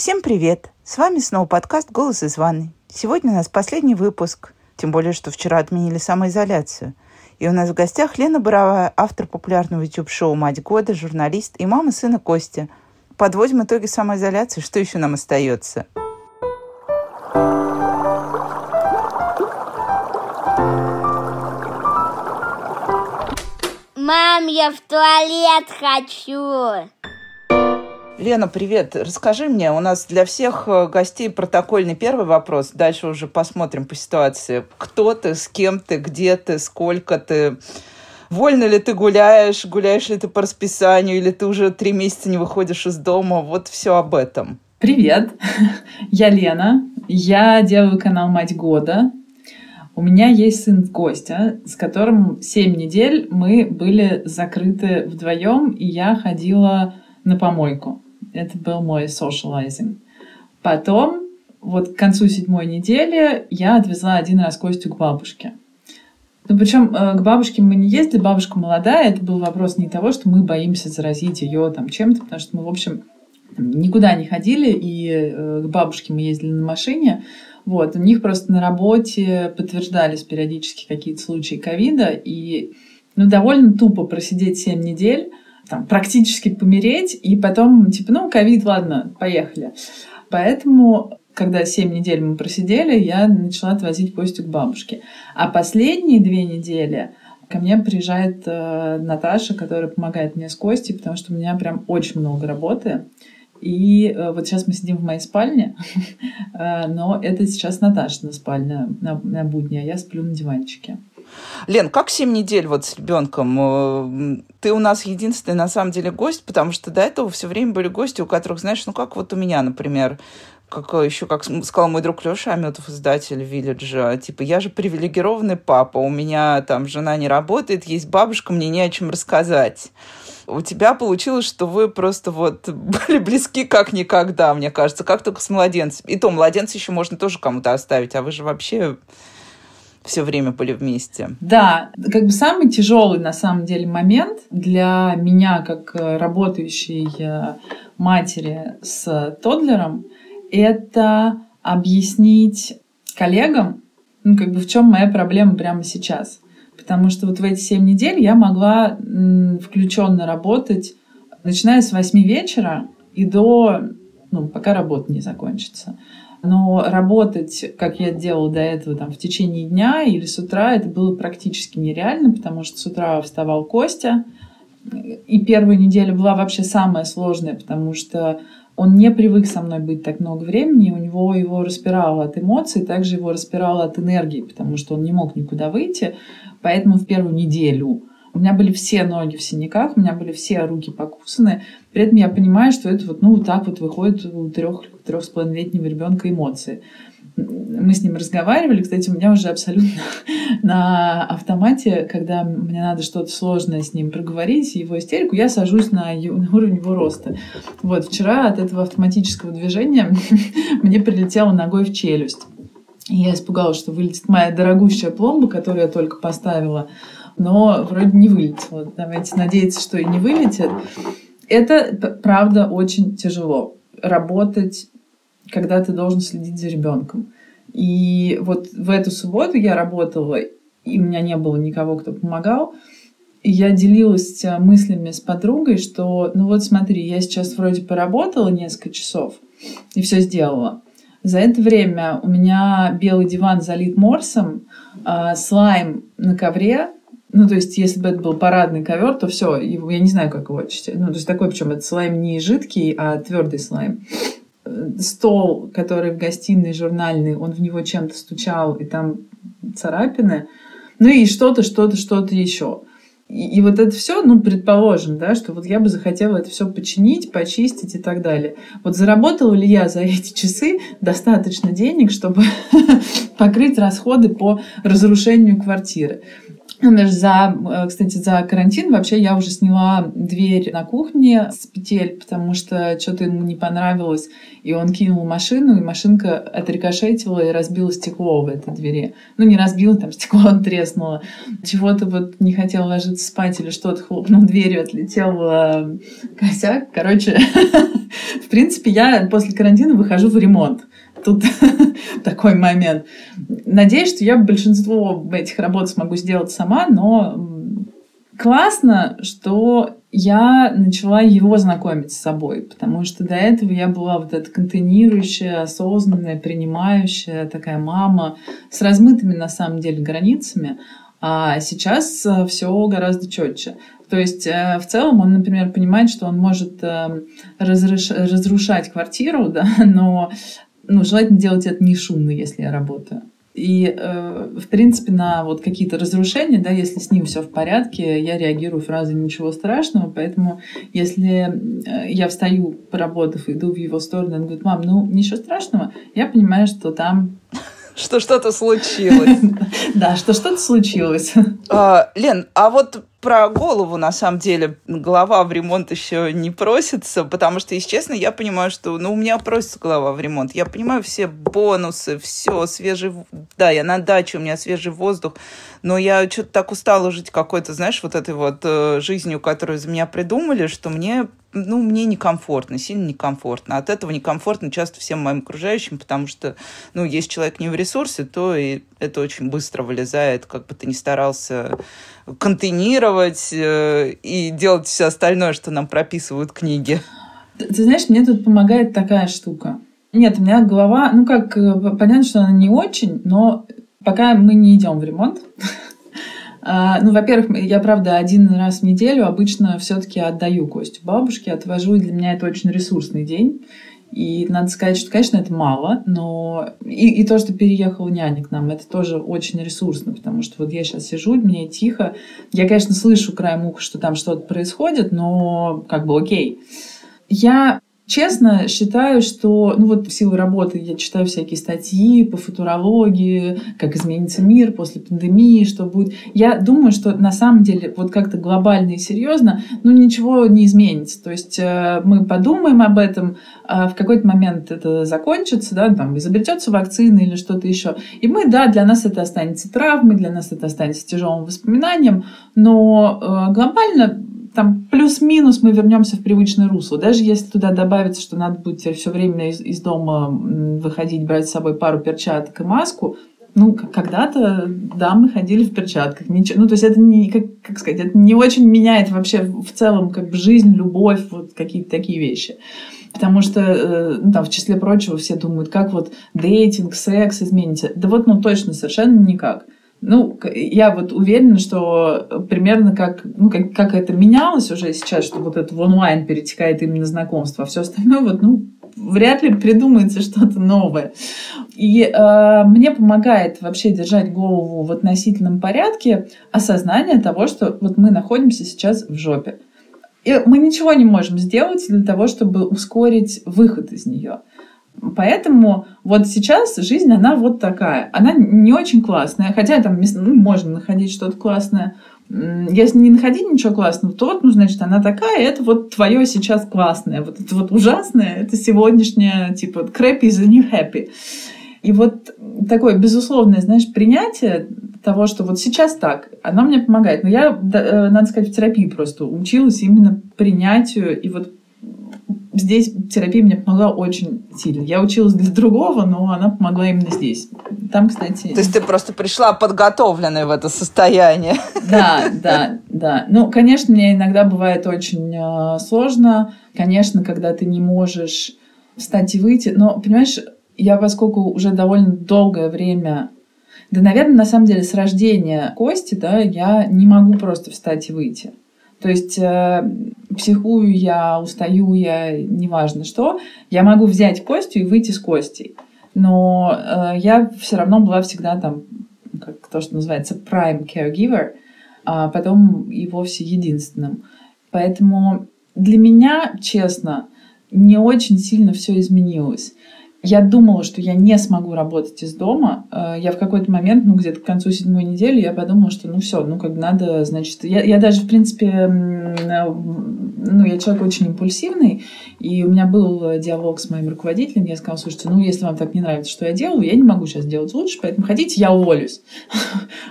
Всем привет! С вами снова подкаст «Голос из ванной». Сегодня у нас последний выпуск, тем более, что вчера отменили самоизоляцию. И у нас в гостях Лена Боровая, автор популярного YouTube-шоу «Мать года», журналист и мама сына Костя. Подводим итоги самоизоляции. Что еще нам остается? Мам, я в туалет хочу. Лена, привет. Расскажи мне, у нас для всех э, гостей протокольный первый вопрос. Дальше уже посмотрим по ситуации. Кто ты, с кем ты, где ты, сколько ты? Вольно ли ты гуляешь, гуляешь ли ты по расписанию, или ты уже три месяца не выходишь из дома? Вот все об этом. Привет, я Лена. Я делаю канал «Мать года». У меня есть сын Костя, с которым 7 недель мы были закрыты вдвоем, и я ходила на помойку. Это был мой socializing. Потом, вот к концу седьмой недели, я отвезла один раз Костю к бабушке. Ну, причем э, к бабушке мы не ездили, бабушка молодая, это был вопрос не того, что мы боимся заразить ее там чем-то, потому что мы, в общем, никуда не ходили, и э, к бабушке мы ездили на машине. Вот, у них просто на работе подтверждались периодически какие-то случаи ковида, и ну, довольно тупо просидеть 7 недель, там, практически помереть, и потом, типа, ну, ковид, ладно, поехали. Поэтому, когда 7 недель мы просидели, я начала отвозить Костю к бабушке. А последние две недели ко мне приезжает э, Наташа, которая помогает мне с Костей, потому что у меня прям очень много работы. И э, вот сейчас мы сидим в моей спальне, э, но это сейчас Наташина спальня на, на будни, а я сплю на диванчике. Лен, как 7 недель вот с ребенком? Э, ты у нас единственный, на самом деле, гость, потому что до этого все время были гости, у которых, знаешь, ну как вот у меня, например, как еще, как сказал мой друг Леша Аметов, издатель Вилледжа, типа, я же привилегированный папа, у меня там жена не работает, есть бабушка, мне не о чем рассказать. У тебя получилось, что вы просто вот были близки как никогда, мне кажется, как только с младенцем. И то, младенца еще можно тоже кому-то оставить, а вы же вообще все время были вместе. Да, как бы самый тяжелый на самом деле момент для меня, как работающей э, матери с Тодлером, это объяснить коллегам, ну, как бы в чем моя проблема прямо сейчас. Потому что вот в эти семь недель я могла включенно работать, начиная с восьми вечера и до, ну, пока работа не закончится. Но работать, как я делала до этого, там, в течение дня или с утра, это было практически нереально, потому что с утра вставал Костя, и первая неделя была вообще самая сложная, потому что он не привык со мной быть так много времени, у него его распирало от эмоций, также его распирало от энергии, потому что он не мог никуда выйти. Поэтому в первую неделю у меня были все ноги в синяках, у меня были все руки покусаны. При этом я понимаю, что это вот, ну, вот так вот выходит у трех, трех с половиной летнего ребенка эмоции мы с ним разговаривали. Кстати, у меня уже абсолютно на автомате, когда мне надо что-то сложное с ним проговорить, его истерику, я сажусь на, на уровень его роста. Вот, вчера от этого автоматического движения мне прилетело ногой в челюсть. И я испугалась, что вылетит моя дорогущая пломба, которую я только поставила, но вроде не вылетела. Давайте надеяться, что и не вылетит. Это, правда, очень тяжело. Работать когда ты должен следить за ребенком. И вот в эту субботу я работала, и у меня не было никого, кто помогал. И я делилась э, мыслями с подругой, что, ну вот смотри, я сейчас вроде поработала несколько часов и все сделала. За это время у меня белый диван залит морсом, а слайм на ковре, ну, то есть, если бы это был парадный ковер, то все, я не знаю, как его очистить. Ну, то есть, такой, причем это слайм не жидкий, а твердый слайм стол, который в гостиной журнальный, он в него чем-то стучал, и там царапины. Ну и что-то, что-то, что-то еще. И, и вот это все, ну, предположим, да, что вот я бы захотела это все починить, почистить и так далее. Вот заработала ли я за эти часы достаточно денег, чтобы покрыть расходы по разрушению квартиры? Ну, даже за, э, кстати, за карантин вообще я уже сняла дверь на кухне с петель, потому что что-то ему не понравилось, и он кинул машину, и машинка отрикошетила и разбила стекло в этой двери. Ну, не разбила, там стекло треснуло. Чего-то вот не хотел ложиться спать или что-то, хлопнул дверью, отлетел э, косяк. Короче, в принципе, я после карантина выхожу в ремонт. Тут такой момент. Надеюсь, что я большинство этих работ смогу сделать сама, но классно, что я начала его знакомить с собой, потому что до этого я была вот эта контейнирующая, осознанная, принимающая такая мама с размытыми на самом деле границами, а сейчас э, все гораздо четче. То есть э, в целом он, например, понимает, что он может э, разрушать квартиру, да, но ну, желательно делать это не шумно, если я работаю. И, э, в принципе, на вот какие-то разрушения, да, если с ним все в порядке, я реагирую фразой «ничего страшного», поэтому если э, я встаю, поработав, иду в его сторону, он говорит «мам, ну, ничего страшного», я понимаю, что там что что-то случилось. Да, что что-то случилось. А, Лен, а вот про голову, на самом деле, голова в ремонт еще не просится, потому что, если честно, я понимаю, что, ну, у меня просится голова в ремонт. Я понимаю все бонусы, все, свежий... Да, я на даче, у меня свежий воздух, но я что-то так устала жить какой-то, знаешь, вот этой вот э, жизнью, которую за меня придумали, что мне ну, мне некомфортно, сильно некомфортно. От этого некомфортно часто всем моим окружающим, потому что, ну, если человек не в ресурсе, то и это очень быстро вылезает, как бы ты ни старался контейнировать э, и делать все остальное, что нам прописывают книги. Ты, ты знаешь, мне тут помогает такая штука. Нет, у меня голова, ну как, э, понятно, что она не очень, но пока мы не идем в ремонт, ну, во-первых, я, правда, один раз в неделю обычно все-таки отдаю Костю бабушке, отвожу, и для меня это очень ресурсный день. И надо сказать, что, конечно, это мало, но и, и то, что переехал няня к нам, это тоже очень ресурсно, потому что вот я сейчас сижу, мне тихо. Я, конечно, слышу краем уха, что там что-то происходит, но как бы окей. Я Честно, считаю, что, ну вот в силу работы я читаю всякие статьи по футурологии, как изменится мир после пандемии, что будет. Я думаю, что на самом деле вот как-то глобально и серьезно, ну ничего не изменится. То есть э, мы подумаем об этом, а в какой-то момент это закончится, да, там изобретется вакцина или что-то еще. И мы, да, для нас это останется травмой, для нас это останется тяжелым воспоминанием, но э, глобально там плюс-минус мы вернемся в привычное русло. Даже если туда добавится, что надо будет все время из, из дома выходить, брать с собой пару перчаток и маску, ну, когда-то, да, мы ходили в перчатках. Ничего, ну, то есть это не, как, как сказать, это не очень меняет вообще в целом как бы жизнь, любовь, вот какие-то такие вещи. Потому что, э, ну, там, в числе прочего, все думают, как вот дейтинг, секс изменится. Да вот, ну, точно, совершенно никак. Ну, я вот уверена, что примерно как, ну, как, как это менялось уже сейчас, что вот это в онлайн перетекает именно знакомство, а все остальное вот, ну, вряд ли придумается что-то новое. И э, мне помогает вообще держать голову в относительном порядке осознание того, что вот мы находимся сейчас в жопе. И мы ничего не можем сделать для того, чтобы ускорить выход из нее. Поэтому вот сейчас жизнь, она вот такая. Она не очень классная, хотя там ну, можно находить что-то классное. Если не находить ничего классного, то вот, ну, значит, она такая, это вот твое сейчас классное. Вот это вот ужасное, это сегодняшнее, типа, crappy is the new happy. И вот такое безусловное, знаешь, принятие того, что вот сейчас так, оно мне помогает. Но я, э, надо сказать, в терапии просто училась именно принятию и вот здесь терапия мне помогла очень сильно. Я училась для другого, но она помогла именно здесь. Там, кстати... То есть ты просто пришла подготовленная в это состояние. Да, да, да. Ну, конечно, мне иногда бывает очень э, сложно. Конечно, когда ты не можешь встать и выйти. Но, понимаешь, я поскольку уже довольно долгое время да, наверное, на самом деле с рождения Кости, да, я не могу просто встать и выйти. То есть э, психую я, устаю я, неважно что, я могу взять Костю и выйти с Костей. Но э, я все равно была всегда там, как то, что называется prime caregiver, а потом и вовсе единственным. Поэтому для меня, честно, не очень сильно все изменилось. Я думала, что я не смогу работать из дома. Э, я в какой-то момент, ну, где-то к концу седьмой недели, я подумала, что ну все, ну, как надо, значит... Я, я даже, в принципе, э, ну, я человек очень импульсивный, и у меня был диалог с моим руководителем, я сказала, слушайте, ну, если вам так не нравится, что я делаю, я не могу сейчас делать лучше, поэтому хотите, я уволюсь.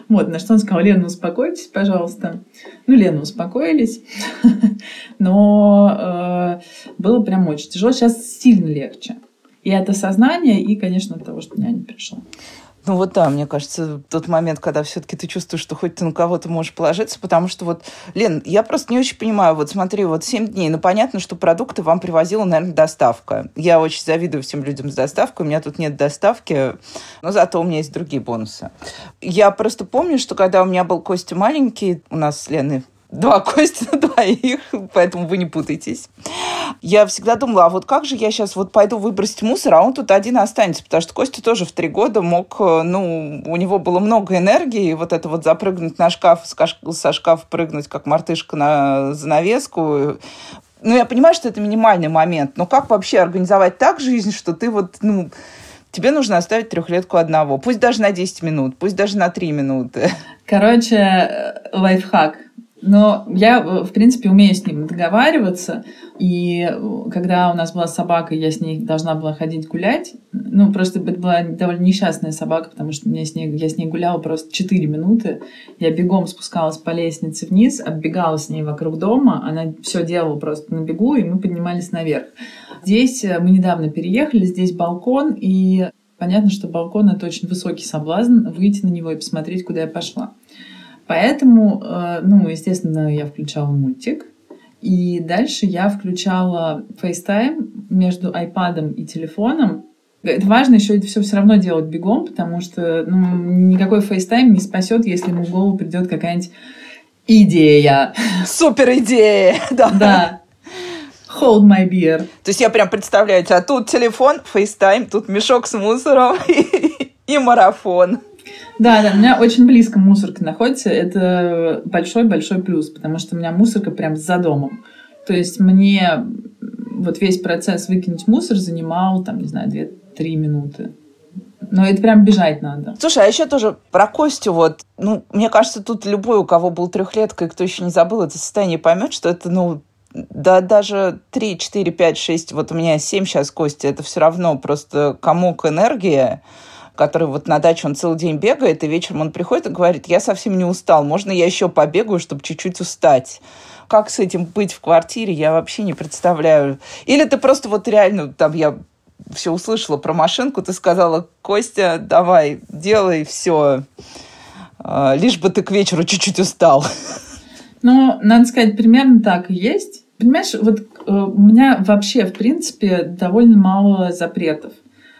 Вот, на что он сказал, Лена, успокойтесь, пожалуйста. Ну, Лена, успокоились. Но э, было прям очень тяжело. Сейчас сильно легче. И это сознание, и, конечно, того, что няня пришла. Ну вот да, мне кажется, тот момент, когда все-таки ты чувствуешь, что хоть ты на кого-то можешь положиться, потому что вот, Лен, я просто не очень понимаю, вот смотри, вот 7 дней, ну понятно, что продукты вам привозила, наверное, доставка. Я очень завидую всем людям с доставкой, у меня тут нет доставки, но зато у меня есть другие бонусы. Я просто помню, что когда у меня был Костя маленький, у нас с Леной два кости на двоих, поэтому вы не путайтесь. Я всегда думала, а вот как же я сейчас вот пойду выбросить мусор, а он тут один останется, потому что Костя тоже в три года мог, э, ну, у него было много энергии, и вот это вот запрыгнуть на шкаф, со шкафа прыгнуть, как мартышка на занавеску, ну, я понимаю, что это минимальный момент, но как вообще организовать так жизнь, что ты вот, ну, тебе нужно оставить трехлетку одного, пусть даже на 10 минут, пусть даже на 3 минуты. Короче, э, лайфхак – но я, э, в принципе, умею с ним договариваться. И э, когда у нас была собака, я с ней должна была ходить гулять. Ну, просто это была довольно несчастная собака, потому что я с ней, я с ней гуляла просто 4 минуты. Я бегом спускалась по лестнице вниз, оббегала с ней вокруг дома. Она все делала просто на бегу, и мы поднимались наверх. Здесь э, мы недавно переехали, здесь балкон, и понятно, что балкон — это очень высокий соблазн выйти на него и посмотреть, куда я пошла. Поэтому, э, ну, естественно, я включала мультик. И дальше я включала FaceTime между iPad и телефоном. Это важно еще это все все равно делать бегом, потому что ну, никакой FaceTime не спасет, если ему в голову придет какая-нибудь идея. Супер идея! Да. да. Hold my beer. То есть я прям представляю, а тут телефон, FaceTime, тут мешок с мусором и, и марафон. Да, да, у меня очень близко мусорка находится. Это большой-большой плюс, потому что у меня мусорка прям за домом. То есть мне вот весь процесс выкинуть мусор занимал, там, не знаю, 2-3 минуты. Но это прям бежать надо. Слушай, а еще тоже про Костю вот, ну, мне кажется, тут любой, у кого был трехлетка, и кто еще не забыл это состояние, поймет, что это, ну, да даже 3, 4, 5, 6, вот у меня 7 сейчас Кости, это все равно просто комок энергии, который вот на даче он целый день бегает, и вечером он приходит и говорит, я совсем не устал, можно я еще побегаю, чтобы чуть-чуть устать? Как с этим быть в квартире, я вообще не представляю. Или ты просто вот реально, там я все услышала про машинку, ты сказала, Костя, давай, делай все, а, лишь бы ты к вечеру чуть-чуть устал. Ну, надо сказать, примерно так и есть. Понимаешь, вот э, у меня вообще, в принципе, довольно мало запретов.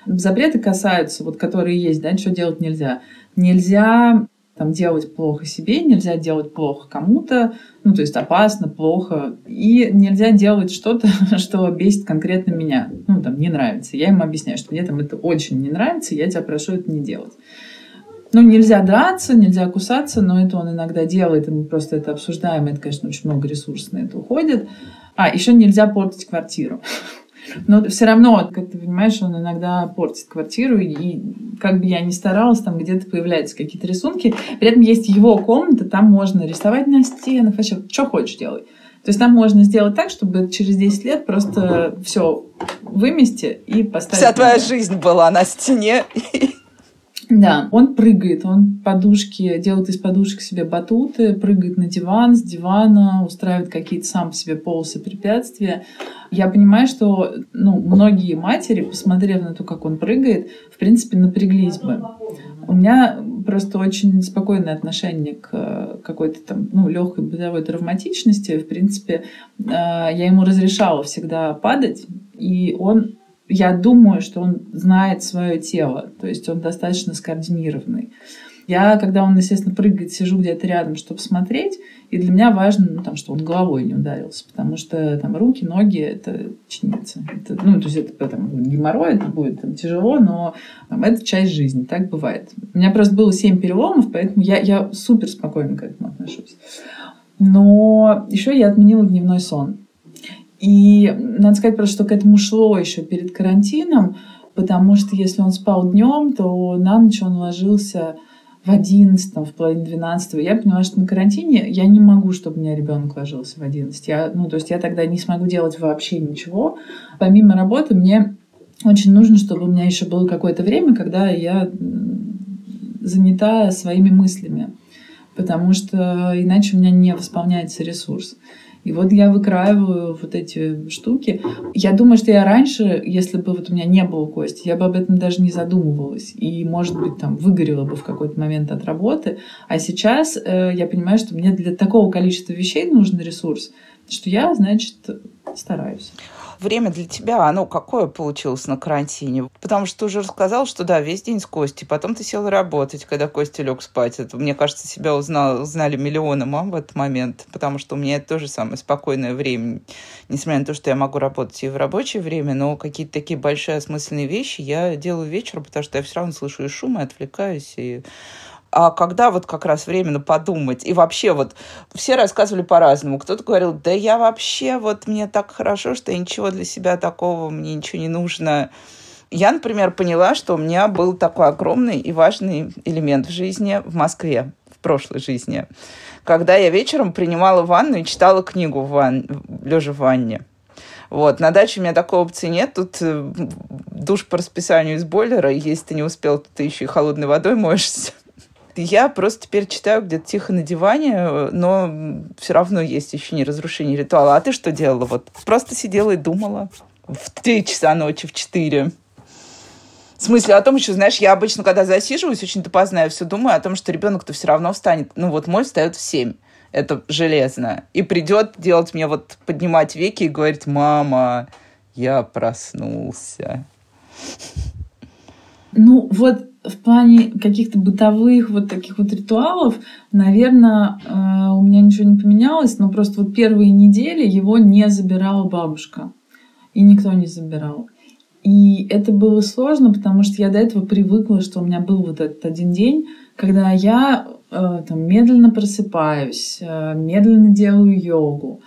Запреты касаются, вот которые есть, да, что делать нельзя. Нельзя там, делать плохо себе, нельзя делать плохо кому-то, ну, то есть опасно, плохо. И нельзя делать что-то, что бесит конкретно меня. Ну, там, не нравится. Я им объясняю, что мне там это очень не нравится, я тебя прошу это не делать. Ну, нельзя драться, нельзя кусаться, но это он иногда делает, и мы просто это обсуждаем, это, конечно, очень много ресурсов на это уходит. А, еще нельзя портить квартиру. Но все равно, как ты понимаешь, он иногда портит квартиру, и как бы я ни старалась, там где-то появляются какие-то рисунки. При этом есть его комната, там можно рисовать на стенах, вообще, что хочешь делай. То есть там можно сделать так, чтобы через 10 лет просто все вымести и поставить. Вся твоя жизнь была на стене. Да, он прыгает, он подушки, делает из подушек себе батуты, прыгает на диван, с дивана, устраивает какие-то сам себе полосы препятствия. Я понимаю, что ну, многие матери, посмотрев на то, как он прыгает, в принципе, напряглись бы. У меня просто очень спокойное отношение к какой-то там, ну, легкой бытовой травматичности. В принципе, э, я ему разрешала всегда падать, и он я думаю, что он знает свое тело, то есть он достаточно скоординированный. Я, когда он, естественно, прыгает, сижу где-то рядом, чтобы смотреть, и для меня важно, ну, там, что он головой не ударился, потому что там руки, ноги — это чинится. Это, ну, то есть это там, геморрой, это будет там, тяжело, но там, это часть жизни, так бывает. У меня просто было семь переломов, поэтому я, я супер спокойно к этому отношусь. Но еще я отменила дневной сон. И надо сказать просто, что к этому шло еще перед карантином, потому что если он спал днем, то на ночь он ложился в одиннадцатом, в половине двенадцатого. Я поняла, что на карантине я не могу, чтобы у меня ребенок ложился в одиннадцать. Я, ну, то есть я тогда не смогу делать вообще ничего. Помимо работы мне очень нужно, чтобы у меня еще было какое-то время, когда я занята своими мыслями, потому что иначе у меня не восполняется ресурс. И вот я выкраиваю вот эти штуки. Я думаю, что я раньше, если бы вот у меня не было кости, я бы об этом даже не задумывалась. И, может быть, там выгорела бы в какой-то момент от работы. А сейчас э, я понимаю, что мне для такого количества вещей нужен ресурс, что я, значит, стараюсь время для тебя, оно какое получилось на карантине? Потому что ты уже рассказал, что да, весь день с Костей, потом ты сел работать, когда Костя лег спать. Это, мне кажется, себя узнал, узнали миллионы мам в этот момент, потому что у меня это тоже самое спокойное время. Несмотря на то, что я могу работать и в рабочее время, но какие-то такие большие осмысленные вещи я делаю вечером, потому что я все равно слышу и шум, и отвлекаюсь, и а когда вот как раз временно подумать. И вообще вот все рассказывали по-разному. Кто-то говорил, да я вообще, вот мне так хорошо, что я ничего для себя такого, мне ничего не нужно. Я, например, поняла, что у меня был такой огромный и важный элемент в жизни в Москве, в прошлой жизни, когда я вечером принимала ванну и читала книгу в ван... лежа в ванне. Вот. На даче у меня такой опции нет. Тут э, душ по расписанию из бойлера. Если ты не успел, то ты еще и холодной водой моешься. Я просто теперь читаю где-то тихо на диване, но все равно есть еще не разрушение ритуала. А ты что делала? Вот просто сидела и думала в три часа ночи, в четыре. В смысле, о том еще, знаешь, я обычно, когда засиживаюсь, очень допоздна, я все думаю о том, что ребенок-то все равно встанет. Ну вот мой встает в семь. Это железно. И придет делать мне вот поднимать веки и говорить, мама, я проснулся. Ну, вот в плане каких-то бытовых вот таких вот ритуалов, наверное, э, у меня ничего не поменялось, но просто вот первые недели его не забирала бабушка. И никто не забирал. И это было сложно, потому что я до этого привыкла, что у меня был вот этот один день, когда я э, там, медленно просыпаюсь, э, медленно делаю йогу,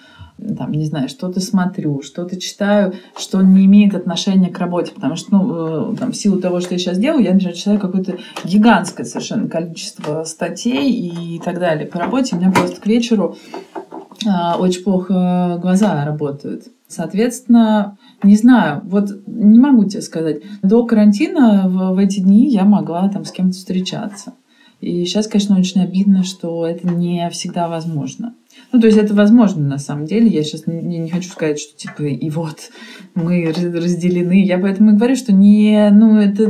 там, не знаю, что-то смотрю, что-то читаю, что не имеет отношения к работе, потому что, ну, э, там, в силу того, что я сейчас делаю, я, например, читаю какое-то гигантское совершенно количество статей и так далее по работе. У меня просто к вечеру а, очень плохо глаза работают. Соответственно, не знаю, вот не могу тебе сказать. До карантина в, в эти дни я могла там с кем-то встречаться. И сейчас, конечно, очень обидно, что это не всегда возможно. Ну, то есть это возможно на самом деле. Я сейчас не, не хочу сказать, что типа и вот мы разделены. Я поэтому и говорю, что не, ну, это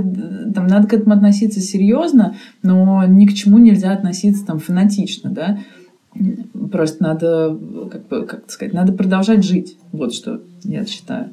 там надо к этому относиться серьезно, но ни к чему нельзя относиться там фанатично, да. Просто надо, как бы, как сказать, надо продолжать жить. Вот что я считаю.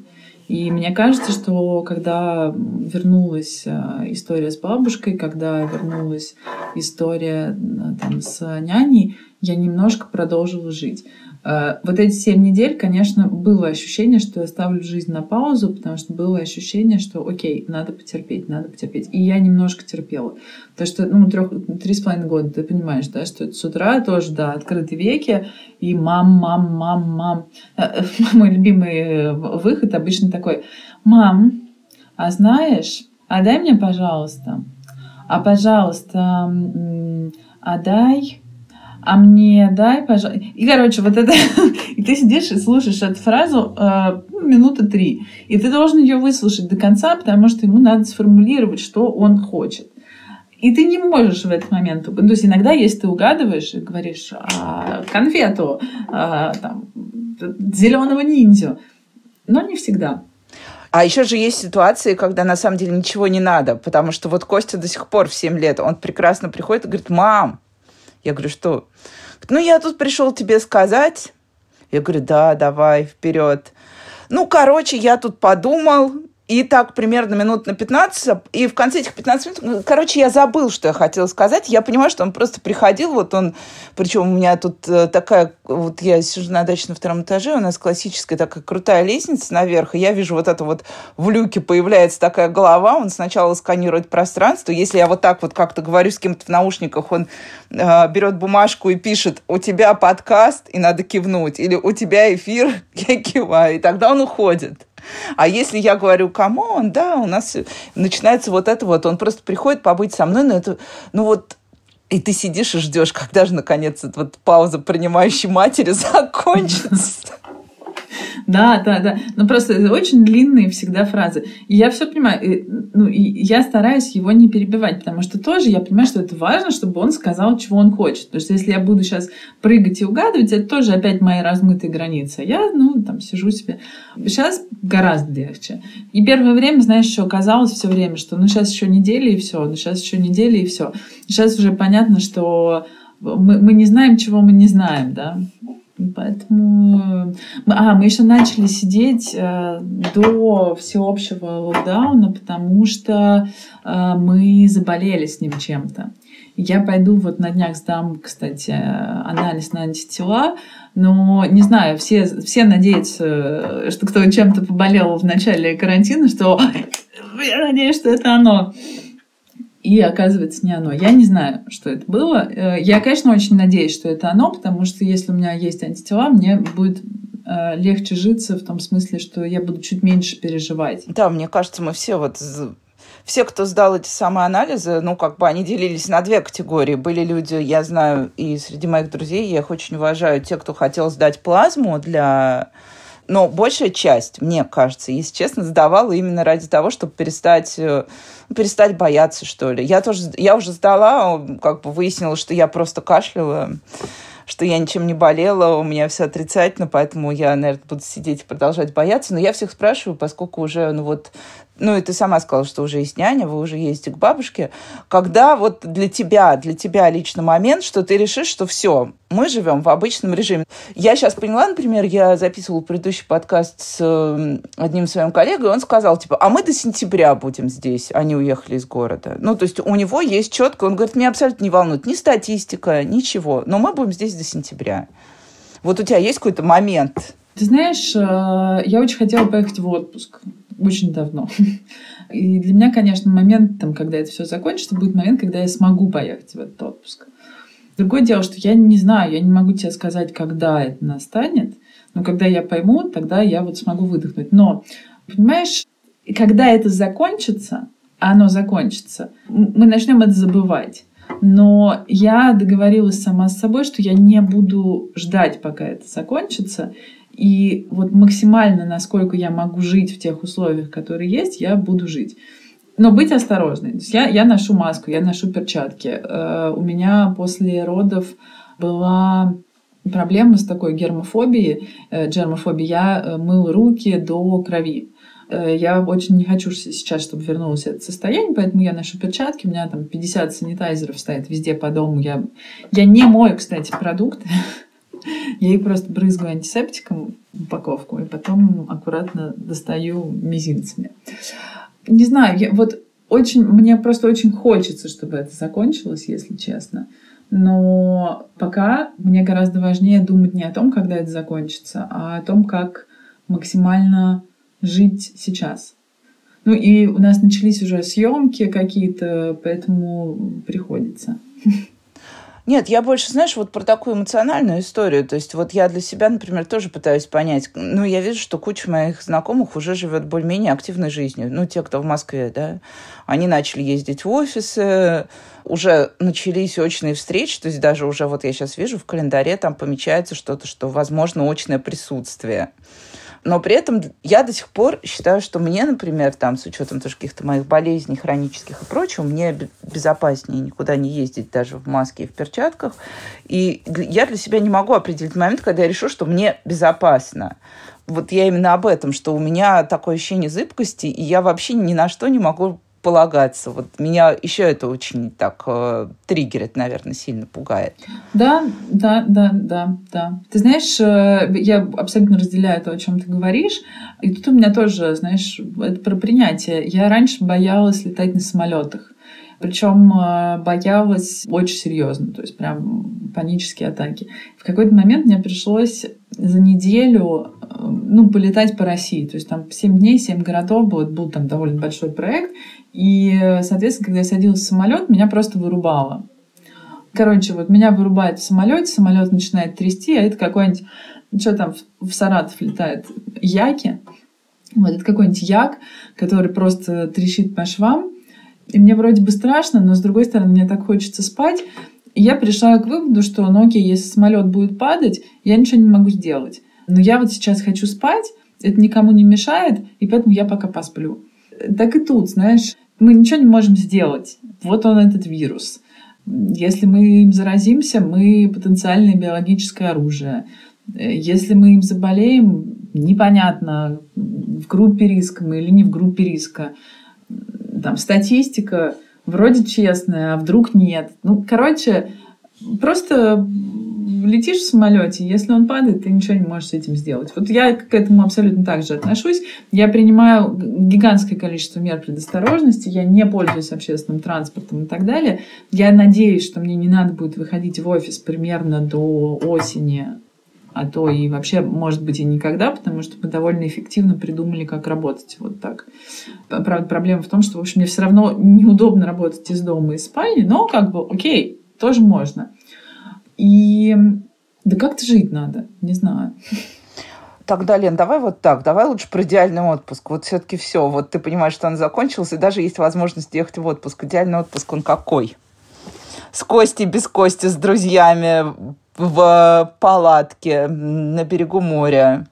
И мне кажется, что когда вернулась а, история с бабушкой, когда вернулась история там, с няней, я немножко продолжила жить. Э, вот эти семь недель, конечно, было ощущение, что я ставлю жизнь на паузу, потому что было ощущение, что окей, надо потерпеть, надо потерпеть. И я немножко терпела. То, что, ну, трех, три с половиной года, ты понимаешь, да, что это с утра тоже, да, открытые веки, и мам, мам, мам, мам. Э, мой любимый выход обычно такой, мам, а знаешь, а дай мне, пожалуйста, а, пожалуйста, а дай а мне дай, пожалуйста. И, короче, вот это... и ты сидишь и слушаешь эту фразу э, ну, минуты три. И ты должен ее выслушать до конца, потому что ему надо сформулировать, что он хочет. И ты не можешь в этот момент... То есть иногда, если ты угадываешь и говоришь а, конфету, а, там, зеленого ниндзю, но не всегда. А еще же есть ситуации, когда на самом деле ничего не надо, потому что вот Костя до сих пор в 7 лет, он прекрасно приходит и говорит, мам, я говорю, что? Ну, я тут пришел тебе сказать. Я говорю, да, давай, вперед. Ну, короче, я тут подумал, и так примерно минут на 15, и в конце этих 15 минут, ну, короче, я забыл, что я хотела сказать. Я понимаю, что он просто приходил, вот он, причем у меня тут э, такая, вот я сижу на даче на втором этаже, у нас классическая такая крутая лестница наверх, и я вижу вот это вот в люке появляется такая голова, он сначала сканирует пространство, если я вот так вот как-то говорю с кем-то в наушниках, он э, берет бумажку и пишет, у тебя подкаст, и надо кивнуть, или у тебя эфир, я киваю, и тогда он уходит. А если я говорю, come on, да, у нас начинается вот это вот, он просто приходит побыть со мной, но это, ну вот, и ты сидишь и ждешь, когда же, наконец, эта вот пауза принимающей матери закончится. Да, да, да. Но просто это очень длинные всегда фразы. И я все понимаю. И, ну, и я стараюсь его не перебивать, потому что тоже я понимаю, что это важно, чтобы он сказал, чего он хочет. Потому что если я буду сейчас прыгать и угадывать, это тоже опять мои размытые границы. Я, ну, там, сижу себе. Сейчас гораздо легче. И первое время, знаешь, что казалось все время, что ну сейчас еще неделя и все, ну сейчас еще неделя и все. Сейчас уже понятно, что мы, мы не знаем, чего мы не знаем, да. Поэтому... А, мы еще начали сидеть э, до всеобщего локдауна, потому что э, мы заболели с ним чем-то. Я пойду вот на днях сдам, кстати, анализ на антитела, но не знаю, все, все надеются, что кто чем-то поболел в начале карантина, что я надеюсь, что это оно и оказывается не оно. Я не знаю, что это было. Э, я, конечно, очень надеюсь, что это оно, потому что если у меня есть антитела, мне будет э, легче житься в том смысле, что я буду чуть меньше переживать. Да, мне кажется, мы все вот все, кто сдал эти самые анализы, ну, как бы они делились на две категории. Были люди, я знаю, и среди моих друзей, я их очень уважаю, те, кто хотел сдать плазму для но большая часть, мне кажется, если честно, сдавала именно ради того, чтобы перестать, э, перестать бояться, что ли. Я тоже, я уже сдала, как бы выяснила, что я просто кашляла, что я ничем не болела, у меня все отрицательно, поэтому я, наверное, буду сидеть и продолжать бояться. Но я всех спрашиваю, поскольку уже, ну вот, ну и ты сама сказала, что уже есть няня, вы уже ездите к бабушке. Когда вот для тебя, для тебя лично момент, что ты решишь, что все, мы живем в обычном режиме. Я сейчас поняла, например, я записывала предыдущий подкаст с одним своим коллегой, он сказал, типа, а мы до сентября будем здесь, они уехали из города. Ну, то есть у него есть четко, он говорит, меня абсолютно не волнует ни статистика, ничего, но мы будем здесь до сентября. Вот у тебя есть какой-то момент? Ты знаешь, э, я очень хотела поехать в отпуск очень давно. И для меня, конечно, момент, там, когда это все закончится, будет момент, когда я смогу поехать в этот отпуск. Другое дело, что я не знаю, я не могу тебе сказать, когда это настанет, но когда я пойму, тогда я вот смогу выдохнуть. Но, понимаешь, когда это закончится, оно закончится, мы начнем это забывать. Но я договорилась сама с собой, что я не буду ждать, пока это закончится. И вот максимально, насколько я могу жить в тех условиях, которые есть, я буду жить. Но быть осторожной. То есть я, я ношу маску, я ношу перчатки. Э, у меня после родов была проблема с такой гермофобией, э, джермофобией. Я э, мыл руки до крови. Я очень не хочу сейчас, чтобы вернулось это состояние, поэтому я ношу перчатки, у меня там 50 санитайзеров стоит везде по дому. Я, я не мою, кстати, продукты. Я их просто брызгаю антисептиком в упаковку и потом аккуратно достаю мизинцами. Не знаю, я, вот очень, мне просто очень хочется, чтобы это закончилось, если честно. Но пока мне гораздо важнее думать не о том, когда это закончится, а о том, как максимально жить сейчас. Ну и у нас начались уже съемки какие-то, поэтому приходится. Нет, я больше, знаешь, вот про такую эмоциональную историю. То есть вот я для себя, например, тоже пытаюсь понять. Ну, я вижу, что куча моих знакомых уже живет более-менее активной жизнью. Ну, те, кто в Москве, да. Они начали ездить в офисы, уже начались очные встречи, то есть даже уже вот я сейчас вижу в календаре там помечается что-то, что возможно очное присутствие. Но при этом я до сих пор считаю, что мне, например, там, с учетом тоже каких-то моих болезней хронических и прочего, мне безопаснее никуда не ездить даже в маске и в перчатках. И я для себя не могу определить момент, когда я решу, что мне безопасно. Вот я именно об этом, что у меня такое ощущение зыбкости, и я вообще ни на что не могу полагаться. Вот меня еще это очень так э, триггерит, наверное, сильно пугает. Да, да, да, да, да. Ты знаешь, э, я абсолютно разделяю то, о чем ты говоришь. И тут у меня тоже, знаешь, это про принятие. Я раньше боялась летать на самолетах. Причем э, боялась очень серьезно, то есть прям панические атаки. В какой-то момент мне пришлось за неделю ну, полетать по России. То есть там 7 дней, 7 городов был, был там довольно большой проект. И, соответственно, когда я садилась в самолет, меня просто вырубало. Короче, вот меня вырубает в самолете, самолет начинает трясти, а это какой-нибудь, что там в Саратов летает, Яки. Вот это какой-нибудь як, который просто трещит по швам. И мне вроде бы страшно, но с другой стороны, мне так хочется спать. И я пришла к выводу, что, ну окей, если самолет будет падать, я ничего не могу сделать. Но я вот сейчас хочу спать, это никому не мешает, и поэтому я пока посплю. Так и тут, знаешь, мы ничего не можем сделать. Вот он, этот вирус. Если мы им заразимся, мы потенциальное биологическое оружие. Если мы им заболеем, непонятно, в группе риска мы или не в группе риска. Там статистика вроде честная, а вдруг нет. Ну, короче, просто летишь в самолете, если он падает, ты ничего не можешь с этим сделать. Вот я к этому абсолютно так же отношусь. Я принимаю гигантское количество мер предосторожности, я не пользуюсь общественным транспортом и так далее. Я надеюсь, что мне не надо будет выходить в офис примерно до осени а то и вообще, может быть, и никогда, потому что мы довольно эффективно придумали, как работать вот так. Правда, проблема в том, что, в общем, мне все равно неудобно работать из дома, из спальни, но как бы, окей, тоже можно. И да как-то жить надо, не знаю. Тогда, Лен, давай вот так, давай лучше про идеальный отпуск. Вот все-таки все, вот ты понимаешь, что он закончился, и даже есть возможность ехать в отпуск. Идеальный отпуск, он какой? С Костей, без Кости, с друзьями, в палатке на берегу моря.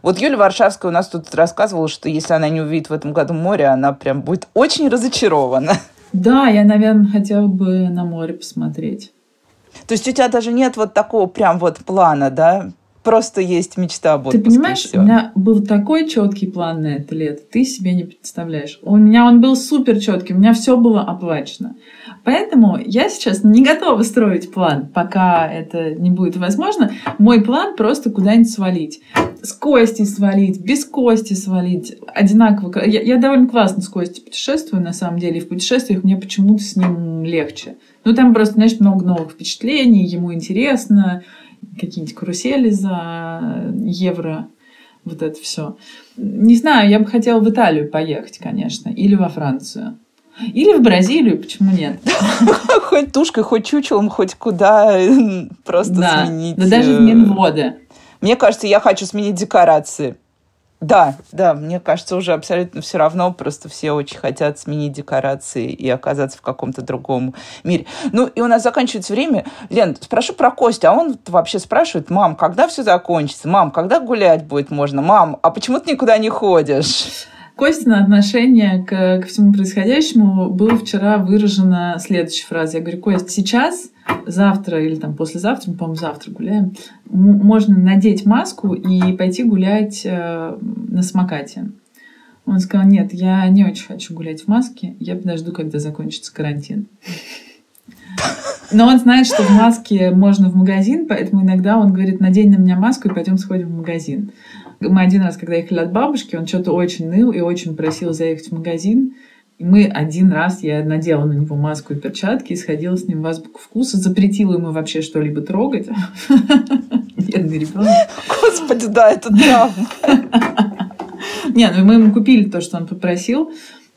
Вот Юля Варшавская у нас тут рассказывала, что если она не увидит в этом году море, она прям будет очень разочарована. Да, я, наверное, хотела бы на море посмотреть. То есть у тебя даже нет вот такого прям вот плана, да? Просто есть мечта об отпуске. Ты понимаешь, у меня был такой четкий план на это лето, ты себе не представляешь. У меня он был супер четкий, у меня все было оплачено. Поэтому я сейчас не готова строить план, пока это не будет возможно. Мой план просто куда-нибудь свалить. С Кости свалить, без Кости свалить. Одинаково. Я, я довольно классно с Костей путешествую, на самом деле. И в путешествиях мне почему-то с ним легче. Ну, там просто, знаешь, много новых впечатлений, ему интересно. Какие-нибудь карусели за евро вот это все. Не знаю, я бы хотела в Италию поехать, конечно, или во Францию. Или в Бразилию, почему нет? Хоть тушкой, хоть чучелом, хоть куда просто да. сменить. Да даже в э, Минводы. Мне кажется, я хочу сменить декорации. Да, да, мне кажется, уже абсолютно все равно, просто все очень хотят сменить декорации и оказаться в каком-то другом мире. Ну, и у нас заканчивается время. Лен, спрошу про Костю, а он вообще спрашивает, мам, когда все закончится? Мам, когда гулять будет можно? Мам, а почему ты никуда не ходишь? Костина отношение к, ко всему происходящему было вчера выражено следующей фразой. Я говорю, Кость, сейчас, завтра или там послезавтра, мы, по-моему, завтра гуляем, можно надеть маску и пойти гулять э, на самокате. Он сказал, нет, я не очень хочу гулять в маске, я подожду, когда закончится карантин. Но он знает, что в маске можно в магазин, поэтому иногда он говорит, надень на меня маску и пойдем сходим в магазин. Мы один раз, когда ехали от бабушки, он что-то очень ныл и очень просил заехать в магазин. И мы один раз, я надела на него маску и перчатки и сходила с ним в азбуку вкуса, запретила ему вообще что-либо трогать. Бедный ребенок. Господи, да, это драма. Не, ну мы ему купили то, что он попросил.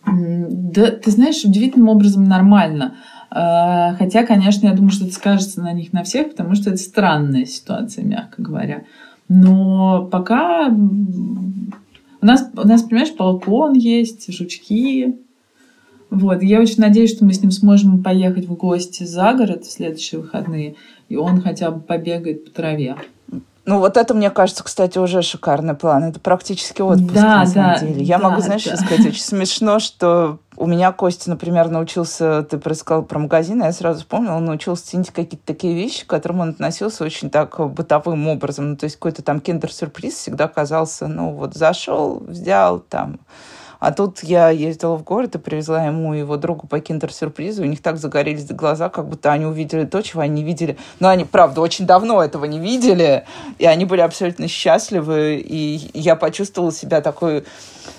Да, ты знаешь, удивительным образом нормально. А, хотя, конечно, я думаю, что это скажется на них на всех, потому что это странная ситуация, мягко говоря. Но пока у нас, у нас, понимаешь, балкон есть, жучки. Вот. Я очень надеюсь, что мы с ним сможем поехать в гости за город в следующие выходные, и он хотя бы побегает по траве. Ну, вот это, мне кажется, кстати, уже шикарный план. Это практически отпуск, да, на самом да, деле. Я да, могу, знаешь, да. сказать, очень смешно, что у меня Костя, например, научился, ты рассказал про магазин, я сразу вспомнила, он научился ценить какие-то такие вещи, к которым он относился очень так бытовым образом. Ну, то есть какой-то там киндер-сюрприз всегда казался, ну, вот зашел, взял там а тут я ездила в город и привезла ему и его другу по киндер-сюрпризу. У них так загорелись глаза, как будто они увидели то, чего они не видели. Но они, правда, очень давно этого не видели. И они были абсолютно счастливы. И я почувствовала себя такой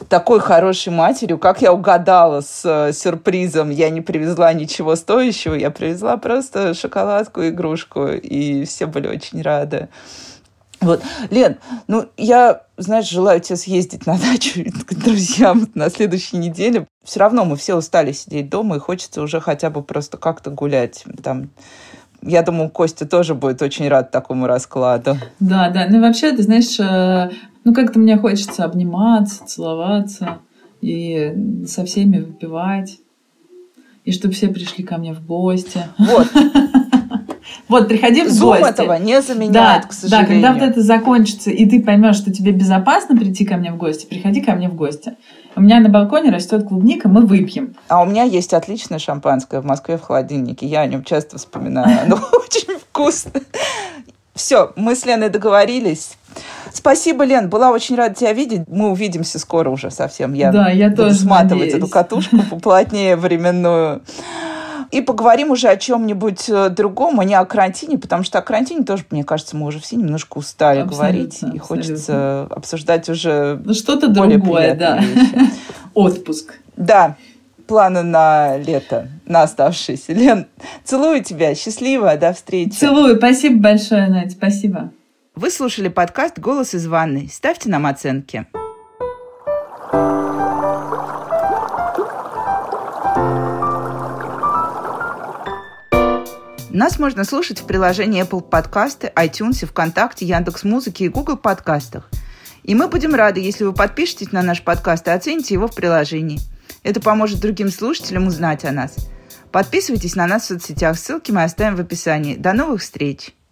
такой хорошей матерью, как я угадала с э, сюрпризом. Я не привезла ничего стоящего, я привезла просто шоколадку, игрушку, и все были очень рады. Вот. Лен, ну, я, знаешь, желаю тебе съездить на дачу к друзьям на следующей неделе. Все равно мы все устали сидеть дома, и хочется уже хотя бы просто как-то гулять. Там Я думаю, Костя тоже будет очень рад такому раскладу. Да, да. Ну, вообще, ты знаешь, э, ну, как-то мне хочется обниматься, целоваться и со всеми выпивать. И чтобы все пришли ко мне в гости. Вот. Вот, приходи в Зум гости. этого не заменяет, да, к сожалению. Да, когда вот это закончится, и ты поймешь, что тебе безопасно прийти ко мне в гости, приходи ко мне в гости. У меня на балконе растет клубника, мы выпьем. А у меня есть отличное шампанское в Москве в холодильнике. Я о нем часто вспоминаю. Оно очень вкусно. Все, мы с Леной договорились. Спасибо, Лен, была очень рада тебя видеть. Мы увидимся скоро уже совсем. Я Да, я буду тоже сматывать надеюсь. эту катушку поплотнее временную. И поговорим уже о чем-нибудь э, другом, а не о карантине, потому что о карантине тоже, мне кажется, мы уже все немножко устали Абсолютно, говорить, и хочется обсуждать уже Ну, что-то более другое, да. вещи. Отпуск. Да, планы на лето, на оставшиеся. Лен, целую тебя, счастливо, до встречи. Целую. Спасибо большое, Надь, спасибо. Вы слушали подкаст «Голос из ванной». Ставьте нам оценки. Нас можно слушать в приложении Apple Подкасты, iTunes, ВКонтакте, Яндекс.Музыке и Google Подкастах. И мы будем рады, если вы подпишетесь на наш подкаст и оцените его в приложении. Это поможет другим слушателям узнать о нас. Подписывайтесь на нас в соцсетях, ссылки мы оставим в описании. До новых встреч!